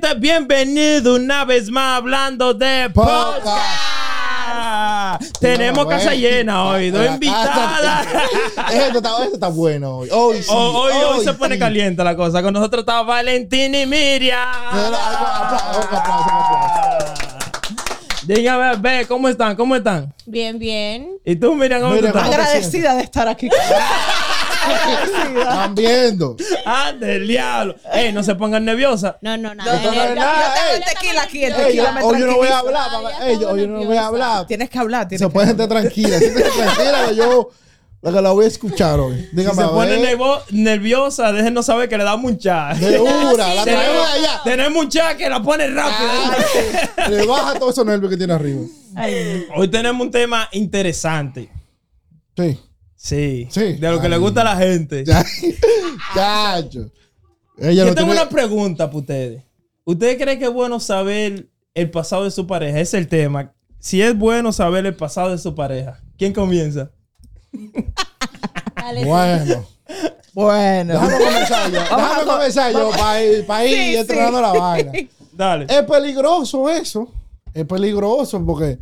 gente, bienvenido una vez más hablando de Podcast. podcast. Tenemos No, casa llena hoy, dos La invitadas. Esto está, esto está bueno hoy. Hoy sí. Hoy, hoy, se pone sí. caliente la cosa. Con nosotros está Valentín y Miriam. Aplauso, aplauso, Dígame, ve, ¿cómo están? ¿Cómo están? Bien, bien. ¿Y tú, Miriam, cómo Miriam, tú estás? ¿cómo te Agradecida de estar aquí. Están viendo. Ah, del diablo. Ey, no se pongan nerviosas. No, no, No, nada. No yo- nada, yo tengo el tequila aquí, el tequila me hoy yo no voy a hablar. Papá. Ey, hoy yo no voy a hablar. Tienes que hablar. Tienes Se que puede hablar. gente tranquila. Que yo la que la voy a escuchar hoy. Si Dígame. se a pone nervo- nerviosa, déjenos saber que le damos un chat. De una. La de allá. Tenemos un chat que la pone rápido. Le baja todos esos nervios que tiene arriba. Hoy tenemos un tema interesante. Sí. Sí. Sí. De lo que Ay. le gusta a la gente. Ya. Chacho. Ella Yo no tengo tiene- una pregunta para ustedes. ¿Ustedes creen que es bueno saber el pasado de su pareja? Ese es el tema. Si es bueno saber el pasado de su pareja. ¿Quién comienza? Bueno. Bueno. Déjame comenzar yo. Déjame comenzar yo para ir, pa' ir Sí, entrenando sí. la vaina. Dale. Es peligroso eso. Es peligroso porque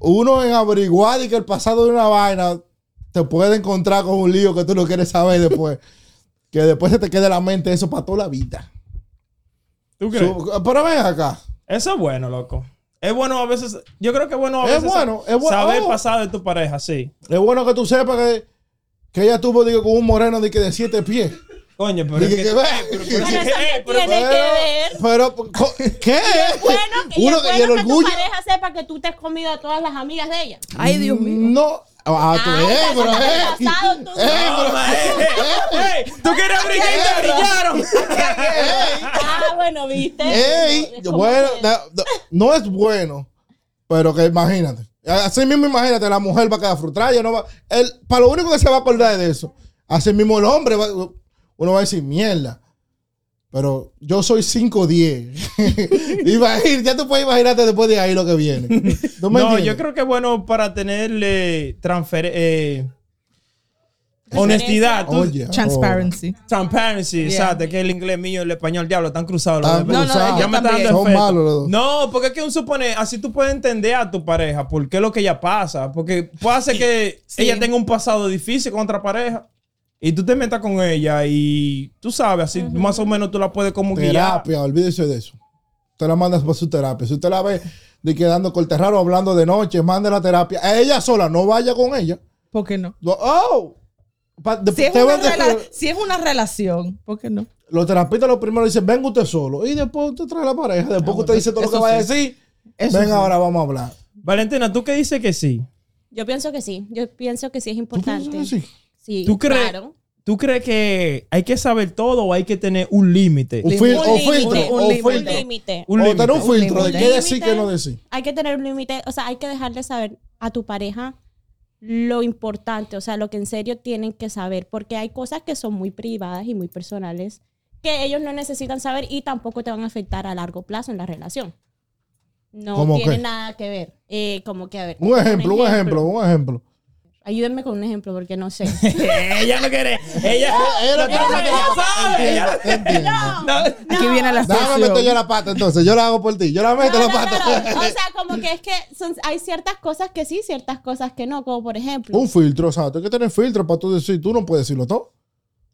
uno en averiguar y que el pasado de una vaina te puede encontrar con un lío que tú no quieres saber después. que después se te quede en la mente eso para toda la vida. ¿Tú crees? Su- pero ven acá. Eso es bueno, loco. Es bueno a veces. Yo creo que es bueno a Es veces bueno, es bueno. saber el Oh. pasado de tu pareja, sí. Es bueno que tú sepas que, que ella tuvo digo, con un moreno de, que de siete pies. Coño, pero. Dije es que- pero- pero- tiene que ver. Pero, ¿qué? Bueno, que Uno es que- y el bueno que tu orgullo. pareja sepa que tú te has comido a todas las amigas de ella. Ay, Dios mío. No. Ah, tú, Ay, eh, ya pero, sacaste eh. el pasado, tú. Eh, Tú querías brillar y te brillaron. Ah, bueno, viste. Ey, bueno, no, no es bueno, pero que imagínate. Así mismo imagínate, la mujer va a quedar frustrada, ella no va, él, para lo único que se va a acordar es de eso. Así mismo el hombre, va- uno va a decir mierda. Pero yo soy 5'10. Imagínate, ya tú puedes imaginarte después de ahí lo que viene. ¿Tú me No, entiendes? yo creo que es bueno para tenerle transfer eh, honestidad. Transparency. Transparency, Yeah. exacto. Que el inglés mío y el español, diablo, están cruzados. los Están dos. No, no, Ya me está también. dando Son malos los dos. No, porque es que un supone, así tú puedes entender a tu pareja por qué es lo que ella pasa. Porque puede ser que Sí. ella tenga un pasado difícil con otra pareja y tú te metas con ella y tú sabes, así más o menos tú la puedes como guiar. Terapia, olvídese de eso. Usted la manda para su terapia. Si usted la ve de quedando corte raro hablando de noche, mande la terapia. A ella sola, no vaya con ella. ¿Por qué no? Oh, Pa- de- Si es, si es una relación, ¿por qué no? los terapistas lo primero dicen, venga usted solo. Y después usted trae la pareja. Después que usted dice todo lo que eso vaya a sí. decir. Eso venga, sí. ahora vamos a hablar. Valentina, ¿tú qué dices que sí? Yo pienso que sí. Yo pienso que sí es ¿Tú importante. piensas que sí? Sí, ¿Tú crees, claro. ¿Tú crees que hay que saber todo o hay que tener un límite? Un, Un fil- límite, filtro. un límite. Un filtro. límite. Un un Un filtro de límite. qué decir, qué no decir. Hay que tener un límite, o sea, hay que dejarle saber a tu pareja lo importante, o sea, lo que en serio tienen que saber, porque hay cosas que son muy privadas y muy personales que ellos no necesitan saber y tampoco te van a afectar a largo plazo en la relación. No ¿Cómo tiene qué? nada que ver. Eh, como que, a ver. Un ejemplo, un ejemplo, un ejemplo. Ayúdenme con un ejemplo porque no sé. ella no quiere. Ella. Ella no quiere ella sabe. Aquí viene la Déjame meter yo la pata entonces. Yo la hago por ti. Yo la meto No, la no, pata. no, no. O sea, como que es que son- hay ciertas cosas que sí, ciertas cosas que no, como por ejemplo. Un filtro, o sea, tú hay que tener filtro para tú decir, tú no puedes decirlo todo.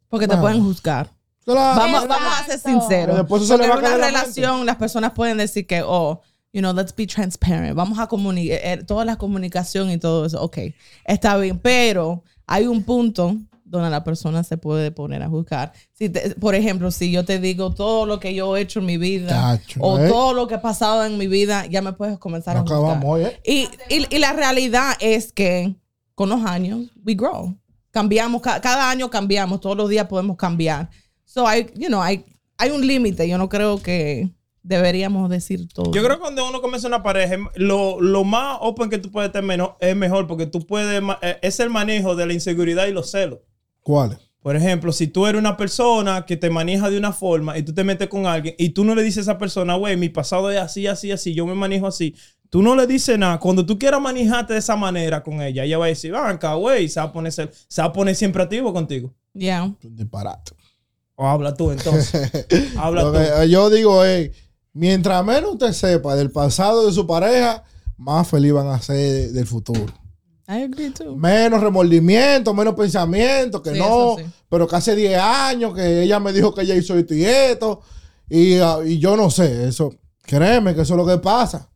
Porque te pueden juzgar. Claro. Vamos, vamos a ser sinceros. Pero después eso se Porque le va en a caer una la mente. relación las personas pueden decir que, oh, you know, let's be transparent. Vamos a comunicar, toda la comunicación y todo eso. Ok, está bien. Pero hay un punto donde la persona se puede poner a juzgar. Si te- por ejemplo, si yo te digo todo lo que yo he hecho en mi vida Tacho, o ¿eh? todo lo que ha pasado en mi vida, ya me puedes comenzar a juzgar. Hoy, ¿eh? Y, y, y la realidad es que con los años, we grow. Cambiamos, ca- cada año cambiamos, todos los días podemos cambiar. So, hay, you know, hay, hay un límite. Yo no creo que deberíamos decir todo. Yo creo que cuando uno comienza una pareja, lo, lo más open que tú puedes tener es mejor porque tú puedes, eh, es el manejo de la inseguridad y los celos. ¿Cuáles? Por ejemplo, si tú eres una persona que te maneja de una forma y tú te metes con alguien y tú no le dices a esa persona, güey, mi pasado es así, así, así, yo me manejo así. Tú no le dices nada. Cuando tú quieras manejarte de esa manera con ella, ella va a decir, banca, güey, se va a poner, se va a poner siempre activo contigo. Yeah. Un disparate. O habla tú entonces. habla tú. yo digo, eh, Mientras menos usted sepa del pasado de su pareja, más feliz van a ser del futuro. I agree too. Menos remordimiento, menos pensamiento, que Sí, no, sí. pero que hace 10 años que ella me dijo que ella hizo esto y esto, y, ah, y yo no sé, eso, créeme que eso es lo que pasa.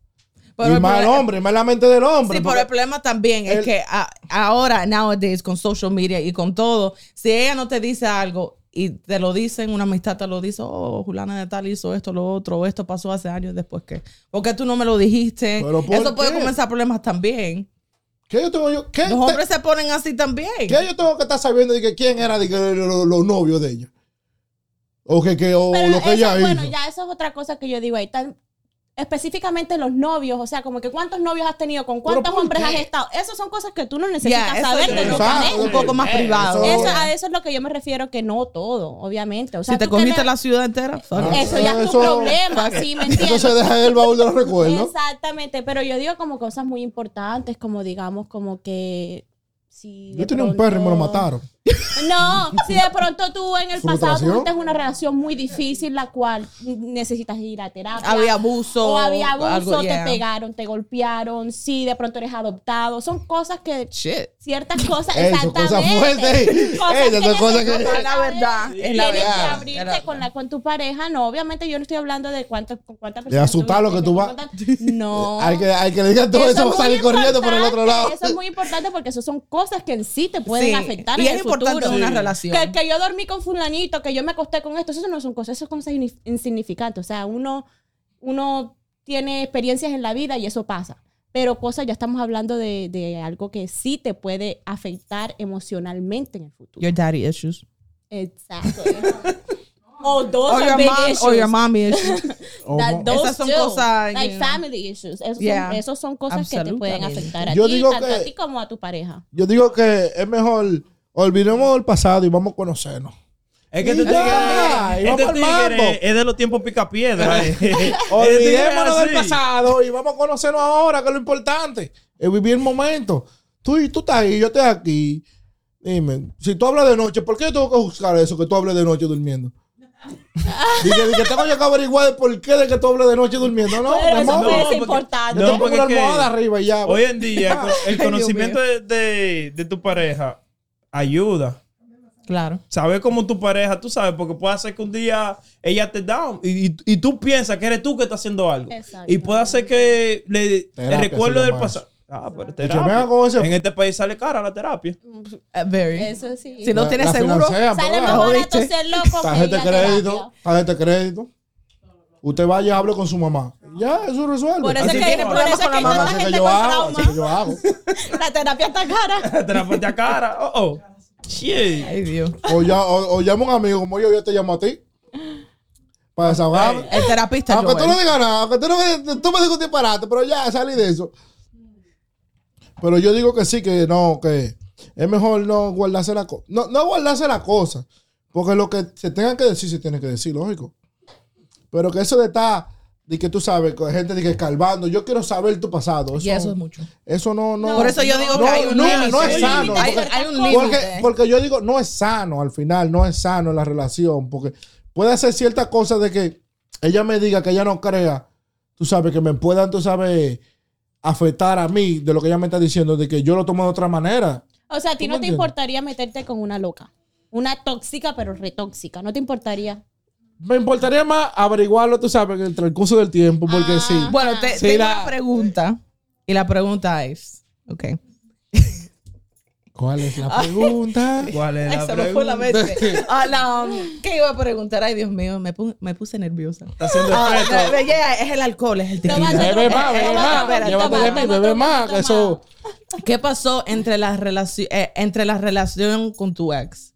Pero y más el hombre, más la mente del hombre. Sí, pero el problema también el- es que a- ahora, nowadays, con social media y con todo, si ella no te dice algo y te lo dicen, una amistad te lo dice, oh, Juliana de tal hizo esto, lo otro, o esto pasó hace años después que. Porque tú no me lo dijiste. ¿Pero por Eso puede qué? comenzar problemas también. ¿Qué yo tengo yo? ¿Qué, Los te- hombres se ponen así también. qué yo tengo que estar sabiendo de que quién era de que los, novios de ella? O que, que o Pero lo que eso, ella bueno, hizo. ya eso es otra cosa que yo digo ahí. Tan, específicamente los novios, o sea, como que cuántos novios has tenido, con cuántos ¿por hombres has estado. Esas son cosas que tú no necesitas saber de pareja. un poco más Eh, privado. eso- Eso, a eso es lo que yo me refiero, que no todo, obviamente. O sea, si te cogiste la ciudad entera, it. Eso ya es tu problema, ¿sí me entiendes? Eso se deja en el baúl de los recuerdos. Exactamente, pero yo digo como cosas muy importantes, como digamos, como que si Yo tenía un perro y me lo mataron. No, si de pronto tú en el pasado tuviste una relación muy difícil, la cual necesitas ir a terapia. Había abuso. O había abuso, algo, te yeah. pegaron, te golpearon, si de pronto eres adoptado. Son cosas que, Shit. ciertas cosas, Ey, son cosas exactamente. fuertes. Cosas Ey, son que cosas que- necesitas Es la verdad, saber. es la Tienes que verdad. abrirte Era- con, la, con tu pareja. No, obviamente yo no estoy hablando de cuántas con cuántas De asustar lo que tú vas- No. Hay que, hay que le digan todo eso, va a salir corriendo por el otro lado. importante, Eso es muy importante porque eso son cosas que en sí te pueden Sí, afectar y en es el importante en una relación. Que, que yo dormí con fulanito, que yo me acosté con esto, eso no son cosas, eso son cosas insignificantes. O sea, uno, uno tiene experiencias en la vida y eso pasa. Pero cosas, ya estamos hablando de, de algo que sí te puede afectar emocionalmente en el futuro. Your daddy issues. Exacto. o dos Or your, big mom, issues. or your mommy issues. That- those Esas son two, cosas, like you know. family issues. Esos, Yeah. son, esos son cosas que te pueden afectar a Yo ti, digo tanto que- a ti como a tu pareja. Yo digo que es mejor olvidemos el pasado y vamos a conocernos. Es que este Y tigre, y vamos este al mambo. tigre es de los tiempos picapiedra. eh. Este tigre Olvidémonos del pasado y vamos a conocernos ahora, que es lo importante. Es vivir el momento. Tú, tú estás ahí, yo estoy aquí. Dime, si tú hablas de noche, ¿por qué yo tengo que buscar eso, que tú hables de noche durmiendo? Dije, que tengo yo que averiguar el por qué de que tú hables de noche durmiendo. No, Pero eso no es porque- importante. Yo No, tengo porque una es que almohada arriba y ya. Hoy en día, el conocimiento de- de tu pareja ayuda. Claro. Saber cómo tu pareja, tú sabes, porque puede ser que un día ella te da y, y- y tú piensas que eres tú que estás haciendo algo. Exacto. Y puede ser que le, el recuerdo del pasado. Ah, pero terapia. ese- En este país sale cara la terapia. Uh, very. Eso sí. Si no La- tienes la seguro, financian, Sale más barato ser loco Tarjeta crédito, tarjeta de crédito. Usted vaya y hable con su mamá. Ya, eso resuelve. Por eso Así es que que, tiene por problemas eso es con la que mamá, que gente yo con hago, que trauma. yo hago. La terapia está cara. terapia cara. Oh, oh. Shit. ay Dios. O, ya, o, o llama a un amigo como yo, yo te llamo a ti. Para desahogarme. El terapista Aunque tú Joel. no digas nada, aunque tú, no me, tú me digas un disparate, pero ya salí de eso. Pero yo digo que sí, que no, que es mejor no guardarse la cosa. No, no guardarse la cosa. Porque lo que se tenga que decir, se tiene que decir, lógico. Pero que eso de estar, de que tú sabes, con gente de que escarbando, yo quiero saber tu pasado. Eso, Y eso es mucho. Eso no, no. Por eso yo digo no, que hay un no, límite. no es sano. Hay, porque- hay un límite. porque yo digo, no es sano al final, no es sano en la relación, porque puede hacer ciertas cosas de que ella me diga que ella no crea, tú sabes, que me puedan, tú sabes, afectar a mí de lo que ella me está diciendo, de que yo lo tomo de otra manera. O sea, a ti ¿Tú no me te entiendes? importaría meterte con una loca. Una tóxica, pero retóxica. No te importaría. Me importaría más averiguarlo, tú sabes, en el transcurso del tiempo, porque Ah. sí. Bueno, te, Sí, tengo la- una pregunta. Y la pregunta es, ok. ¿Cuál es la pregunta? ¿Cuál es Ay, la se me fue la pregunta? mente. Ah, no, ¿Qué iba a preguntar? Ay, Dios mío, me, pu- me puse nerviosa. Está haciendo Ah, es el alcohol, es el tequila. Bebe más, bebe más. Llévate de mí, bebe más, eso. ¿Qué pasó entre la relación eh, entre la relación con tu ex?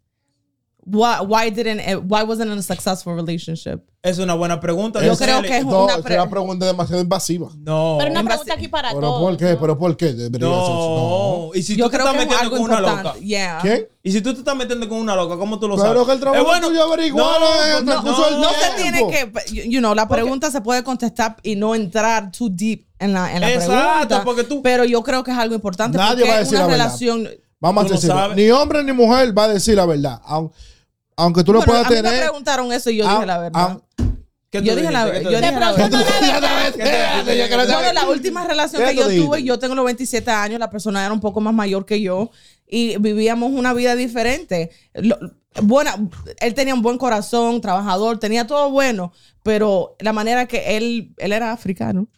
Why, why didn't it, why wasn't it a successful relationship? Es una buena pregunta. Yo creo que es No, una es pre- una pregunta demasiado invasiva. No. Pero una pregunta aquí para ¿Pero todos. por qué? ¿no? ¿Pero por qué debería ser eso? No. Y si Yo tú te estás es metiendo con una loca. Yeah. ¿Quién? Y si tú te estás metiendo con una loca, ¿cómo tú lo Pero sabes? que el trabajo Es bueno. tuyo el no, transcurso del No se tiene que, you- know, la pregunta se puede contestar y no entrar too deep en la, en la Exacto, pregunta. porque tú- Pero yo creo que es algo importante. Nadie porque va a es decir una la verdad. Vamos a Tú lo decirlo. sabes. Ni hombre ni mujer va a decir la verdad. Aun- Aunque tú lo Bueno, puedas a mí tener. me preguntaron eso y yo dije la verdad. aun- ¿Qué tú Yo dije la- tú yo dijiste? dije la- Bueno, la última relación ¿Qué que yo tuve, yo tengo los 27 años, la persona era un poco más mayor que yo y vivíamos una vida diferente. Lo- buena, él tenía un buen corazón, trabajador, tenía todo bueno, pero la manera que él, él era africano,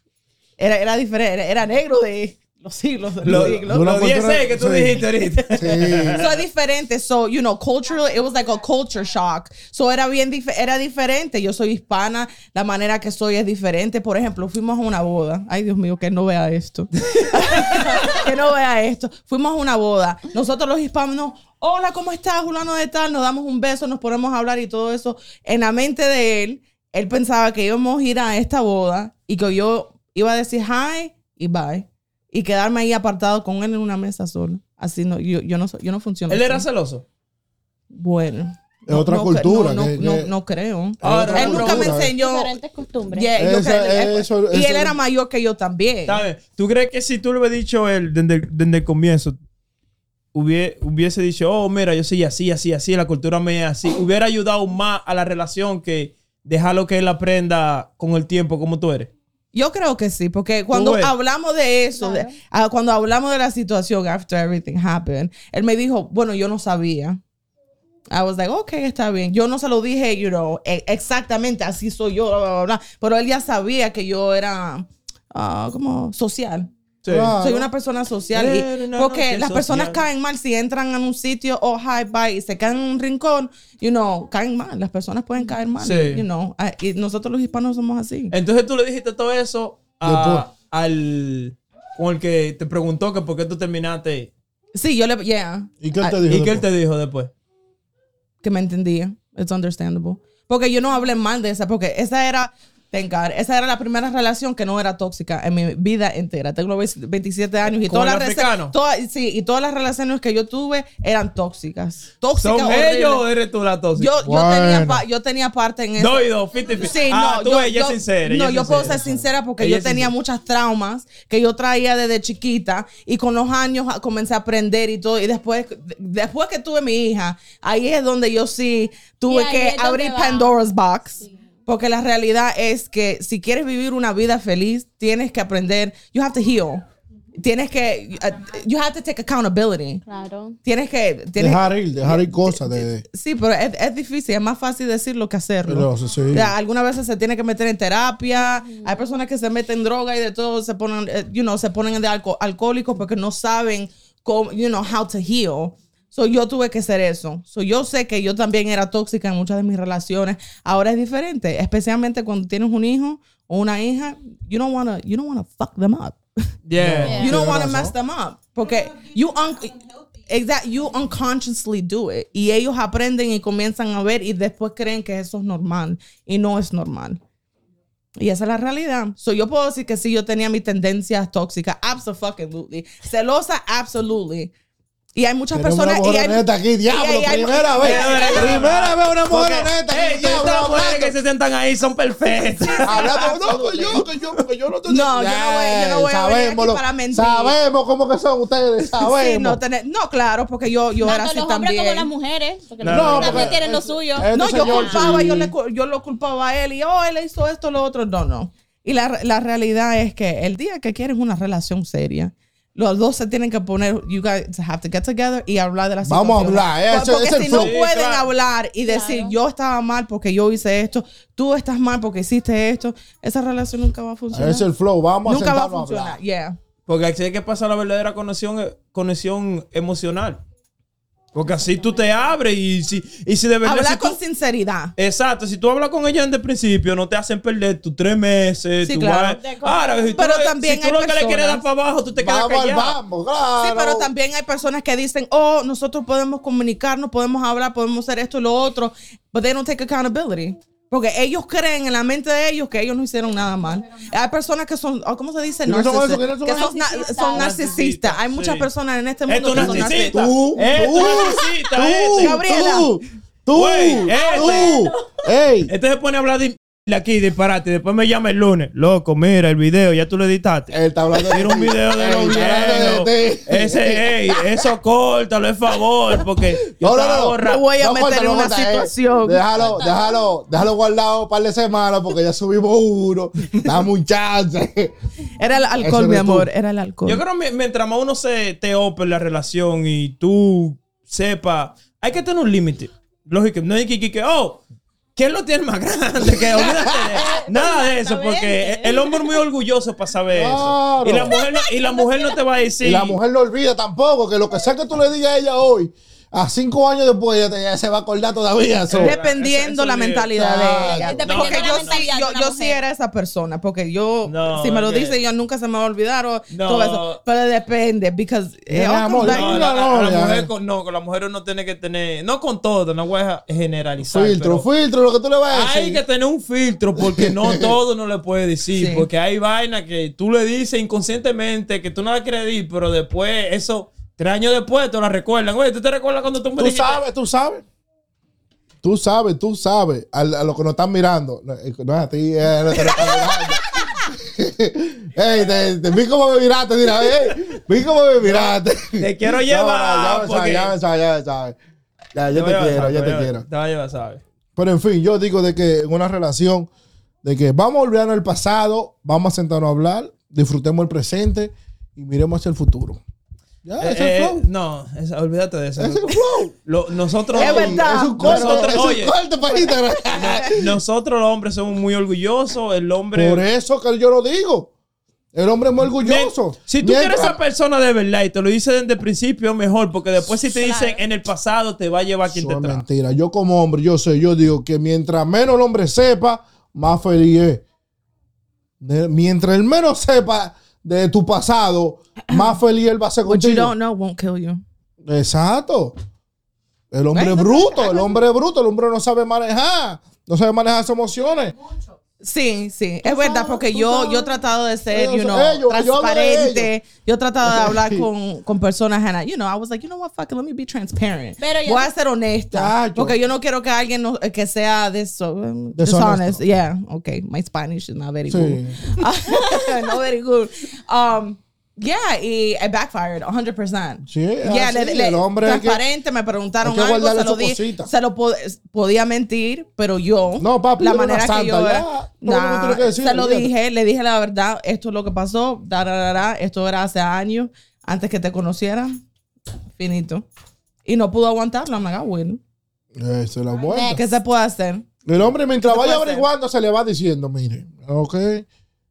era, era diferente, era, era negro de los siglos. de los Lo- siglos. Una Los 10 cultura- que tú sí. dijiste ahorita. Sí. So es diferente. So, you know, cultural, it was like a culture shock. So era bien, dif- era diferente. Yo soy hispana, la manera que soy es diferente. Por ejemplo, fuimos a una boda. Ay, Dios mío, que no vea esto. que no vea esto. Fuimos a una boda. Nosotros los hispanos, hola, ¿cómo estás, Julano de tal? Nos damos un beso, nos ponemos a hablar y todo eso. En la mente de él, él pensaba que íbamos a ir a esta boda y que yo iba a decir hi y bye. Y quedarme ahí apartado con él en una mesa solo. Así no, yo, yo no, soy- yo no funciono. Él era celoso. Bueno. Es otra cultura, No, no, que- no, que- no creo. Ahora, él nunca me cultura, enseñó. Diferentes costumbres. Yeah, yo Esa- creo- eso- y eso- él era mayor que yo también. ¿Sabes? ¿Tú crees que si tú le hubieras dicho él desde, el- desde el comienzo, hubie- hubiese dicho, oh, mira, yo soy así, así, así, la cultura mía es así, hubiera ayudado más a la relación que dejarlo que él aprenda con el tiempo como tú eres? Yo creo que sí, porque cuando hablamos de eso, de- ah, cuando hablamos de la situación after everything happened, él me dijo, bueno, yo no sabía. I was like, ok, está bien. Yo no se lo dije, you know, e- exactamente así soy yo, bla, bla, bla, pero él ya sabía que yo era ah, como social. Sí. Claro. Soy una persona social. y- porque las personas social. caen mal si entran en un sitio, oh, hi, bye, y se quedan en un rincón, you know, caen mal. Las personas pueden caer mal, Sí. you know. ah, Y nosotros los hispanos somos así. Entonces tú le dijiste todo eso a- al con el que te preguntó que por qué tú terminaste. Sí, yo le, yeah. ¿Y qué él te Ah, dijo? ¿Y qué él te dijo después? que me entendía. It's understandable. Porque yo no hablé mal de esa, porque esa era, thank God, esa era la primera relación que no era tóxica en mi vida entera. Tengo 27 años y ¿Con todas las todas- sí, y todas las relaciones que yo tuve eran tóxicas. Tóxicas. ¿Son ellos o eres tú la tóxica? Yo, tenía pa- yo tenía parte en eso. Dos y dos, 50 Sí, ah, no, tú yo, ella yo- es sincera. no, yo puedo ser sincera porque Ella yo tenía sincera. muchas traumas que yo traía desde chiquita y con los años comencé a aprender y todo. Y después, después que tuve mi hija, ahí es donde yo sí tuve que abrir. Pandora's Box. Porque la realidad es que si quieres vivir una vida feliz, tienes que aprender. You have to heal. Tienes que. uh, you have to take accountability. Claro. Tienes que. Tienes, Dejar ir, dejar ir cosas de... Sí, pero es, es difícil, es más fácil decirlo que hacerlo. Pero, sí, sí. O sea, algunas veces se tiene que meter en terapia. Hay personas que se meten en droga y de todo se ponen, eh, you know, se ponen de alco- alcohólicos porque no saben cómo, you know, how to heal. So yo tuve que hacer eso. So yo sé que yo también era tóxica en muchas de mis relaciones. Ahora es diferente, especialmente cuando tienes un hijo o una hija. You don't wanna, you don't wanna fuck them up. Yeah. You don't Tienes want to razón. mess them up. Porque you, un exact, you unconsciously do it. Y ellos aprenden y comienzan a ver y después creen que eso es normal. Y no es normal. Y esa es la realidad. So, yo puedo decir que sí, yo tenía mis tendencias tóxicas. Absolutely. Celosa, absolutely. Y hay muchas Tenemos personas. una mujer y hay- honesta aquí, diablo, y hay- primera vez. Porque- Primera vez una mujer Porque, honesta hey, aquí, que diablo, estas mujeres que se sientan ahí son perfectas. Hablando, no, que yo, que yo, porque yo no te No, yo no voy- yo no voy a venir aquí lo- para mentir. Sabemos cómo que son ustedes, sabemos. Sí, no, tener- no, claro, porque yo, yo era Tanto así los hombres también. como las mujeres. Porque No, los no, hombres también porque- tienen lo suyo. Este No, yo señor, culpaba, sí. yo, le, yo lo culpaba a él y, oh, él hizo esto, lo otro. No, no. Y la, la realidad es que el día que quieres una relación seria, los dos se tienen que poner, you guys have to get together y hablar de la situación. Vamos a hablar, eh, ese- Porque ese es si el no flow. pueden Sí, claro. hablar y decir, Claro. yo estaba mal porque yo hice esto, tú estás mal porque hiciste esto, esa relación nunca va a funcionar. Es el flow, vamos nunca a va a a funcionar. hablar. Yeah. Porque así es que pasa la verdadera conexión, eh, conexión emocional. Porque así tú te abres y si, y si de verdad. Hablar si tú- con sinceridad. Exacto, si tú hablas con ella desde el principio, no te hacen perder tus tres meses. Sí, tu claro. Ahora, si tú, Pero le- también si tú hay lo que le quieres personas- dar para abajo, tú te quedas Vamos al callado. vamos, claro. Sí, pero también hay personas que dicen, oh, nosotros podemos comunicarnos, podemos hablar, podemos hacer esto y lo otro, but they don't take accountability. Porque ellos creen en la mente de ellos que ellos no hicieron nada mal. Hay personas que son, oh, ¿cómo se dice? ¿Quiénes son que son, na- Narcisistas. son narcisistas. Hay Sí. muchas personas en este Es mundo que son narcisista. narcisistas. Tú, tú, narcisista, tú, ese. Gabriela. tú, tú, Güey, tú. Ey, Este se pone a hablar de aquí disparate. Después me llama el lunes. Loco, mira el video, ya tú lo editaste. Él está hablando de un video de los viejos. Ese, ey, eso córtalo, es favor, porque yo No, no, estaba no. borra- Me voy a No, meter en una eh. situación. Déjalo, déjalo, déjalo guardado un par de semanas porque ya subimos uno. Dame un chance. Era el alcohol, mi tú. amor. Era el alcohol. Yo creo que mi- mientras más uno se te ope en la relación y tú sepa, hay que tener un límite. Lógico, no hay que, que, que, oh, ¿quién lo tiene más grande? Que olvídate de- nada de eso, porque el hombre es muy orgulloso para saber Claro. eso. Y la mujer no, y la mujer no te va a decir. Y la mujer no olvida tampoco que lo que sea que tú le digas a ella hoy, a cinco años después, ella, te- ella se va a acordar todavía. so. Dependiendo Eso- eso la mentalidad de ella. Dependiendo porque la yo sí, mentalidad yo, de una yo sí era esa persona. Porque yo, No, si me lo que- dice, yo nunca se me va a olvidar o No. todo eso. Pero depende, because all amor, No, no, la, no, la ya. mujer con, no, con la mujer uno tiene que tener, no con todo, no voy a generalizar. filtro, pero filtro, lo que tú le vas a Hay decir. que tener un filtro porque no todo no le puede decir. Sí. Porque hay vainas que tú le dices inconscientemente que tú no la quieres decir, pero después, eso, tres años después te la recuerdan. Oye, ¿tú te recuerdas cuando tú me Tú dijiste? sabes, tú sabes. Tú sabes, tú sabes. A, a los que nos están mirando. No, eh, no es a ti, eh, no están mirando. Ey, te, te vi cómo me miraste, mira, ey, vi cómo me miraste. Te quiero No, llevar. ya me porque- sabes, ya me sabes, ya me sabes. Ya, yo te quiero, yo te quiero. Te voy a llevar, ¿sabes? Pero en fin, yo digo de que en una relación, de que vamos a olvidarnos del pasado, vamos a sentarnos a hablar, disfrutemos el presente y miremos hacia el futuro. Ya, Eh, el eh, flow. no, esa- olvídate de eso. Ese es el flow. Lo- nosotros, Es verdad. Es un corte, Nosotros- es oye. un corte para Instagram. nosotros los hombres somos muy orgullosos. El hombre. Por eso que yo lo digo. El hombre es muy orgulloso. Mien- Si tú Mientras- quieres esa persona de verdad y te lo dice desde el principio, mejor. Porque después, si te dicen en el pasado, te va a llevar quien te Eso trae. mentira. Yo como hombre, yo sé, yo digo que mientras menos el hombre sepa, más feliz es. Mientras el menos sepa de tu pasado, más feliz él va a ser What you contigo. don't know won't kill you. Exacto. El hombre Bueno, bruto, el hombre bruto, el hombre no sabe manejar, no sabe manejar sus emociones. Sí, sí, es verdad, sabes, porque yo, sabes. yo he tratado de ser, Ellos- you know, ellos, transparente. Yo he tratado de hablar con, con personas, and I, you know, I was like, you know what, fuck it, let me be transparent. Pero Voy a ser honesta, Chacho. porque yo no quiero que alguien no- que sea this, um, Deshonesto. dishonest. Yeah, okay, my Spanish is not very Sí. good. not very good. Um, yeah, y it backfired 100%. Sí, Yeah, así, le- le- el hombre que- transparente, me preguntaron algo, se lo, di, se lo pod- podía mentir, pero yo, No, papi, la manera que yo ya. nah, tiene que decir, se lo dije, le dije la verdad, esto es lo que pasó, da, da, da, esto era hace años, antes que te conociera, finito. Y no pudo aguantarlo, me haga bueno. Esa es la. ¿Qué se puede hacer? El hombre, mientras ¿Qué se vaya hacer? averiguando, se le va diciendo, mire, ok.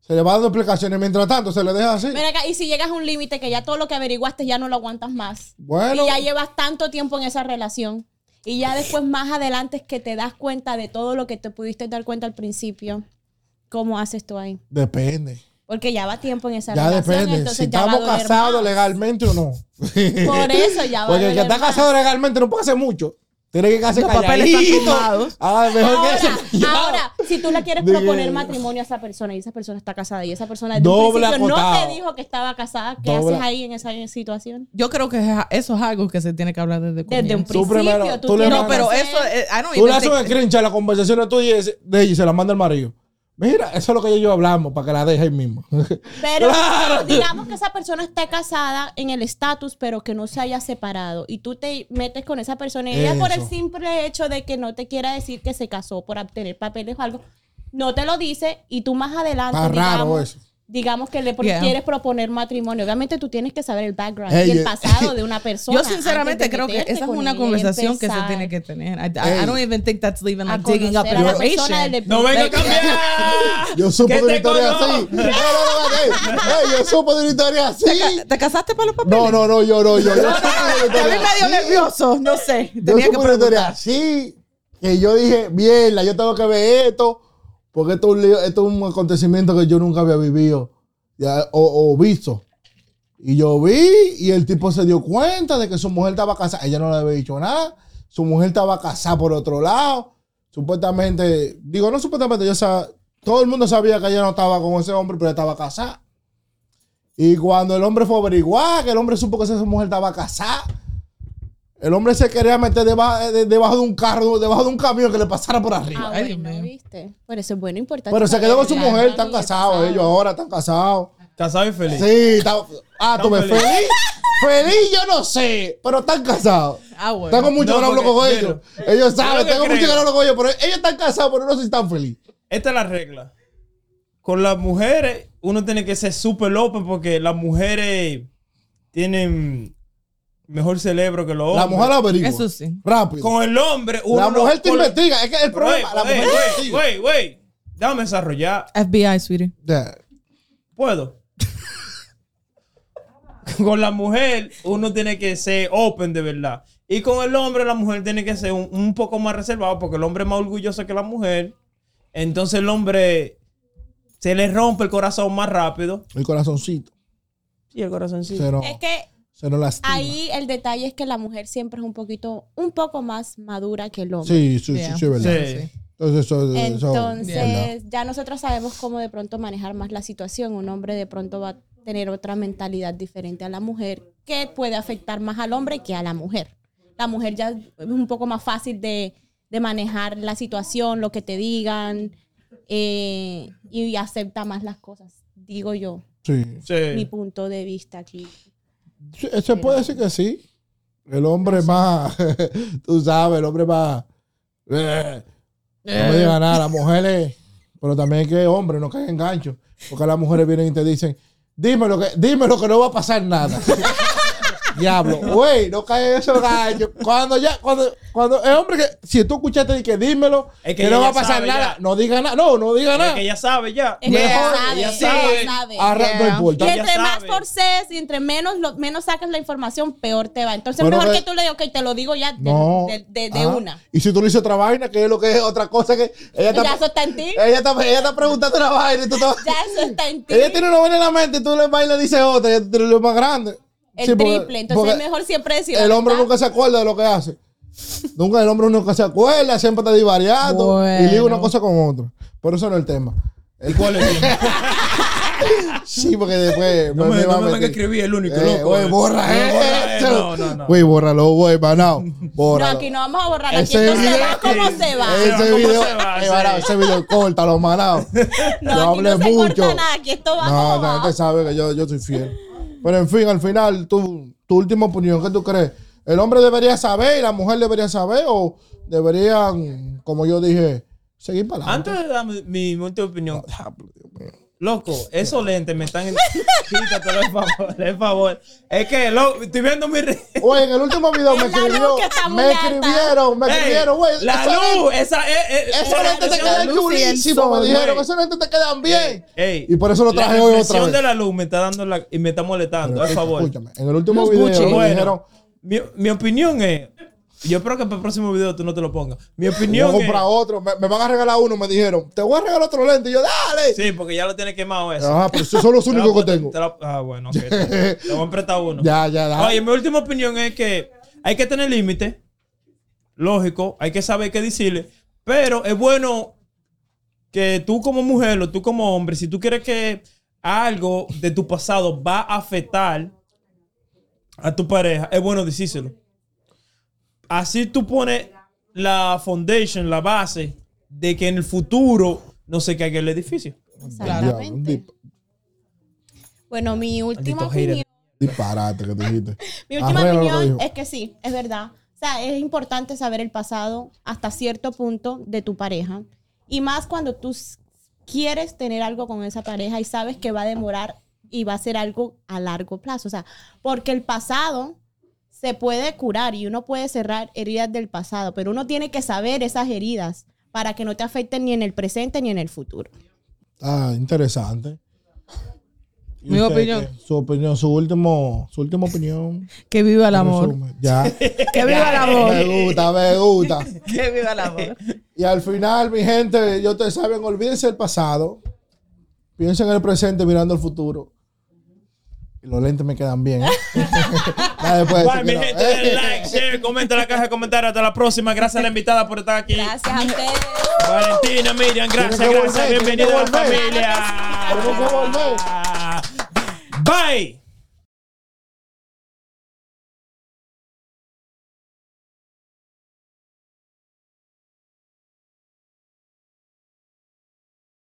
Se le va dando explicaciones. Mientras tanto, se le deja así. Mira acá, y si llegas a un límite que ya todo lo que averiguaste ya no lo aguantas más. Bueno, Y ya llevas tanto tiempo en esa relación. Y ya después más adelante es que te das cuenta de todo lo que te pudiste dar cuenta al principio. ¿Cómo haces tú ahí? depende. Porque ya va tiempo en esa Ya relación. depende. Entonces Si ya estamos casados legalmente o no. Por eso ya va a Porque el que está más. casado legalmente no puede hacer mucho. Tiene que casarse calladito. Ah, mejor Ahora, que eso. ahora, si tú le quieres proponer matrimonio a esa persona y esa persona está casada y esa persona desde Doble un principio no te dijo que estaba casada, ¿qué Doble- haces ahí en esa situación? Yo creo que eso es algo que se tiene que hablar desde Desde un comienzo. Tú principio, primero, tú, tú le No, pero hacer- eso, eh, I don't Tú le haces un screenshot a la conversación tuya de ella y se la manda al marido. Mira, eso es lo que ellos hablamos para que la deje ahí mismo. Pero Claro. digamos que esa persona esté casada en el estatus, pero que no se haya separado. Y tú te metes con esa persona y ella por el simple hecho de que no te quiera decir que se casó por obtener papeles o algo, no te lo dice y tú más adelante, Está raro eso. Digamos que le pro- Yeah. quieres proponer matrimonio. Obviamente tú tienes que saber el background y el pasado de una persona. Yo sinceramente creo que esa es una conversación que se tiene que tener. I, I- Ey. I don't even think that's even like digging up conocer a la persona information. No venga a cambiar. Yo supo Que de una historia así. No, no, no, ey, ey, yo supo de una historia así. ¿Te casaste para los papeles? No, no, no, yo no, yo. yo supe A mí medio así. nervioso, no sé. Yo Tenía que supe una historia así. Que yo dije, mierda, yo tengo que ver esto. Porque esto es un, acontecimiento que yo nunca había vivido ya, o, o visto. Y yo vi y el tipo se dio cuenta de que su mujer estaba casada. Ella no le había dicho nada. Su mujer estaba casada por otro lado. Supuestamente, digo, no supuestamente, yo sab- todo el mundo sabía que ella no estaba con ese hombre, pero estaba casada. Y cuando el hombre fue a averiguar, que el hombre supo que esa mujer estaba casada, El hombre se quería meter debajo de, debajo de un carro, debajo de un camión que le pasara por arriba. Ah, Ay, Dios bueno, mío. ¿viste? Por eso es bueno, importante. Pero se quedó con su mujer, están casados ellos ahora, están casados. Casado y feliz. Sí, está, ah, tú ves, Están feliz. Feliz, yo no sé, pero están casados. Ah, bueno. Tengo mucho No, que no hablo con ellos. Ellos saben, que tengo mucho que creo- no hablo con ellos, pero ellos están casados, pero no sé si están felices. Esta es la regla. Con las mujeres, uno tiene que ser súper open porque las mujeres tienen mejor cerebro que los La hombres. mujer averigua. Eso sí. Rápido. Con el hombre, uno La mujer te investiga. Es que el Pero, problema, la mujer te ey, investiga. Güey, güey. Déjame desarrollar. FBI, sweetie. ¿Puedo? con la mujer, uno tiene que ser open de verdad. Y con el hombre, la mujer tiene que ser un, un poco más reservado porque el hombre es más orgulloso que la mujer. Entonces el hombre se le rompe el corazón más rápido. El corazoncito. Y el corazoncito. Nos, Es que se nos lastima. ahí el detalle es que la mujer siempre es un poquito, un poco más madura que el hombre. Sí, sí, Yeah. sí, sí, es verdad. Sí. Entonces, eso, ya nosotros sabemos cómo de pronto manejar más la situación. Un hombre de pronto va a tener otra mentalidad diferente a la mujer que puede afectar más al hombre que a la mujer. La mujer ya es un poco más fácil de, de manejar la situación, lo que te digan, eh, y acepta más las cosas, digo yo, Sí. Sí. mi punto de vista aquí. Se puede decir que sí. El hombre más, tú sabes, el hombre más. eh, no me diga nada, las mujeres, pero también que hombre, no caen en gancho. Porque las mujeres vienen y te dicen, dime lo que, dime lo que no va a pasar nada. Diablo, güey, no cae en esos ganchos. Cuando ya, cuando, cuando el hombre que, si tú escuchaste y que dímelo, Es que que, no va a pasar nada, ya. no diga nada, no, no diga Es nada. que ya sabe ya. Es que Yeah. ella sabe, ella sabe. sabe. Arra- no Yeah. importa. Y Ella entre más forces y entre menos, lo, menos sacas la información, peor te va. Entonces, Bueno, mejor que- que tú le digas, ok, te lo digo ya de, No. de, de- de una. Y si tú le dices otra vaina, que es lo que es otra cosa que ella está, Ya eso está en ti. ella está, ella está preguntando una vaina y tú estás- Ya eso está en ti. Ella tiene una vaina en la mente y tú le vas y le dices otra y ella tiene lo más grande. El Sí, porque- triple. Entonces, es mejor siempre decir. El hombre nunca se acuerda de lo que hace. nunca el hombre nunca se acuerda, siempre está divariando Bueno. y liga una cosa con otra. Por eso no es el tema. El ¿Cuál es? Sí, porque después No me, me, no me van a escribir el único, Eh, loco. güey, eh. borra No, borra, eh, eso. No, no, no. Güey, bórralo, güey, manao. No, aquí no vamos a borrar. Aquí Ese esto se video- va como se va. Ese- Ese ¿Cómo video, se va eh, ese video córtalo, manao. No, Yo aquí hablé no se mucho. corta nada. Aquí esto va No, la gente sabe que yo, yo soy fiel. Pero en fin, al final, tu, tu última opinión, ¿qué tú crees? ¿El hombre debería saber y la mujer debería saber o deberían, como yo dije, seguir para adelante? Antes de dar mi, mi última opinión, loco, esos lentes me están. Quítatelo, el favor, el favor. Es que, loco, estoy viendo mi. Oye, en el último video me la escribió, me escribieron, me escribieron, güey. La luz, esa es. es- Esos es- lentes te quedan chulísimos, me dijeron. Esos lentes te quedan bien. Ey, Y por eso lo traje la hoy otra vez. de la luz me está dando la, y me está molestando, por favor. Escúchame, en el último video me Bueno, dijeron, mi, mi opinión es. Yo espero que para el próximo video tú no te lo pongas. Mi voy a opinión es. comprar otro, me, me van a regalar uno, me dijeron, te voy a regalar otro lente. Y yo, dale. Sí, porque ya lo tienes quemado eso. Ajá, pero esos son los únicos que tengo. te lo- ah, bueno, ok. Te te voy a prestar uno. Ya, ya, ya. Oye, mi última opinión es que hay que tener límite. Lógico, hay que saber qué decirle. Pero es bueno que tú como mujer o tú como hombre, si tú quieres que algo de tu pasado va a afectar a tu pareja, es bueno decírselo. Así tú pones la foundation, la base de que en el futuro no se caiga el edificio. Exactamente. dip- Bueno, mi última opinión. disparate que dijiste. Mi última lo que opinión es que sí, es verdad. O sea, es importante saber el pasado hasta cierto punto de tu pareja. Y más cuando tú quieres tener algo con esa pareja y sabes que va a demorar y va a ser algo a largo plazo. O sea, porque el pasado se puede curar y uno puede cerrar heridas del pasado, pero uno tiene que saber esas heridas para que no te afecten ni en el presente ni en el futuro. Ah, interesante. ¿Y Mi usted opinión. qué? Su opinión, su último, su última opinión. Que viva el amor. Ya. Que viva el amor. me gusta, me gusta. Que viva el amor. Y al final, mi gente, ya ustedes saben, olvídense del pasado. Piensen en el presente mirando el futuro. Y los lentes me quedan bien. ¿eh? Después eso mi gente, denle like, share, comenta en la caja de comentarios. Hasta la próxima. Gracias a la invitada por estar aquí. Gracias a ustedes. Valentina, Miriam, gracias, gracias. volver, Bienvenida a la familia. Bye.